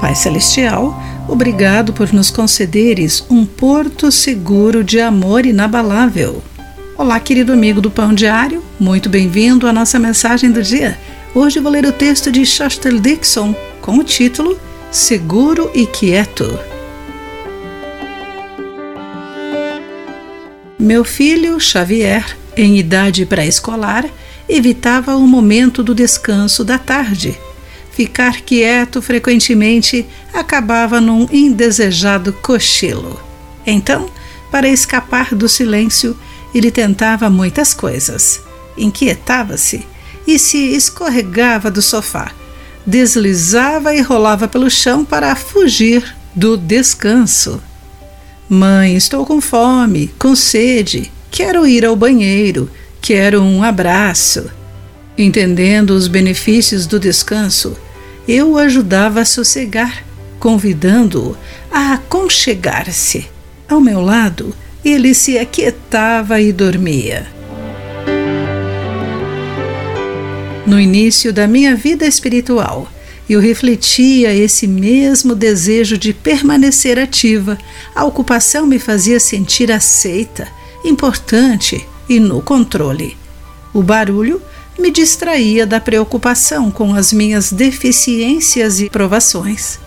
Pai Celestial, obrigado por nos concederes um porto seguro de amor inabalável. Olá, querido amigo do Pão Diário, muito bem-vindo à nossa mensagem do dia. Hoje vou ler o texto de Shostel Dixon com o título Seguro e Quieto. Meu filho Xavier, em idade pré-escolar, evitava o momento do descanso da tarde Ficar quieto frequentemente acabava num indesejado cochilo. Então, para escapar do silêncio, ele tentava muitas coisas. Inquietava-se e se escorregava do sofá. Deslizava e rolava pelo chão para fugir do descanso. Mãe, estou com fome, com sede, quero ir ao banheiro, quero um abraço. Entendendo os benefícios do descanso, eu o ajudava a sossegar, convidando-o a aconchegar-se. Ao meu lado, ele se aquietava e dormia. No início da minha vida espiritual, eu refletia esse mesmo desejo de permanecer ativa. A ocupação me fazia sentir aceita, importante e no controle. O barulho me distraía da preocupação com as minhas deficiências e provações.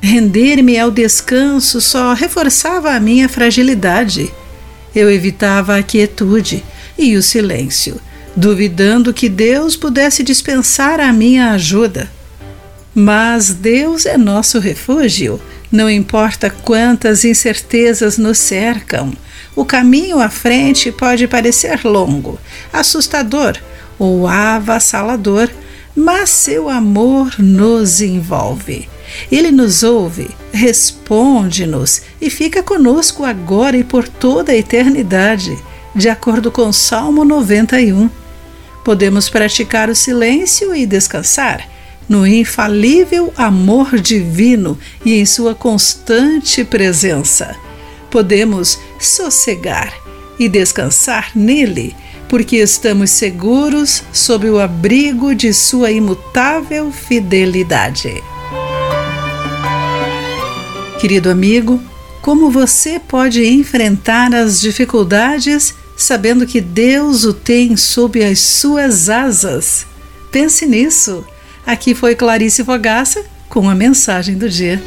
Render-me ao descanso só reforçava a minha fragilidade. Eu evitava a quietude e o silêncio, duvidando que Deus pudesse dispensar a minha ajuda. Mas Deus é nosso refúgio, não importa quantas incertezas nos cercam. O caminho à frente pode parecer longo, assustador ou avassalador, mas seu amor nos envolve. Ele nos ouve, responde-nos e fica conosco agora e por toda a eternidade, de acordo com Salmo 91. Podemos praticar o silêncio e descansar no infalível amor divino e em sua constante presença. Podemos sossegar e descansar nele porque estamos seguros sob o abrigo de Sua imutável fidelidade. Querido amigo, como você pode enfrentar as dificuldades sabendo que Deus o tem sob as suas asas? Pense nisso. Aqui foi Clarice Fogaça com a mensagem do dia.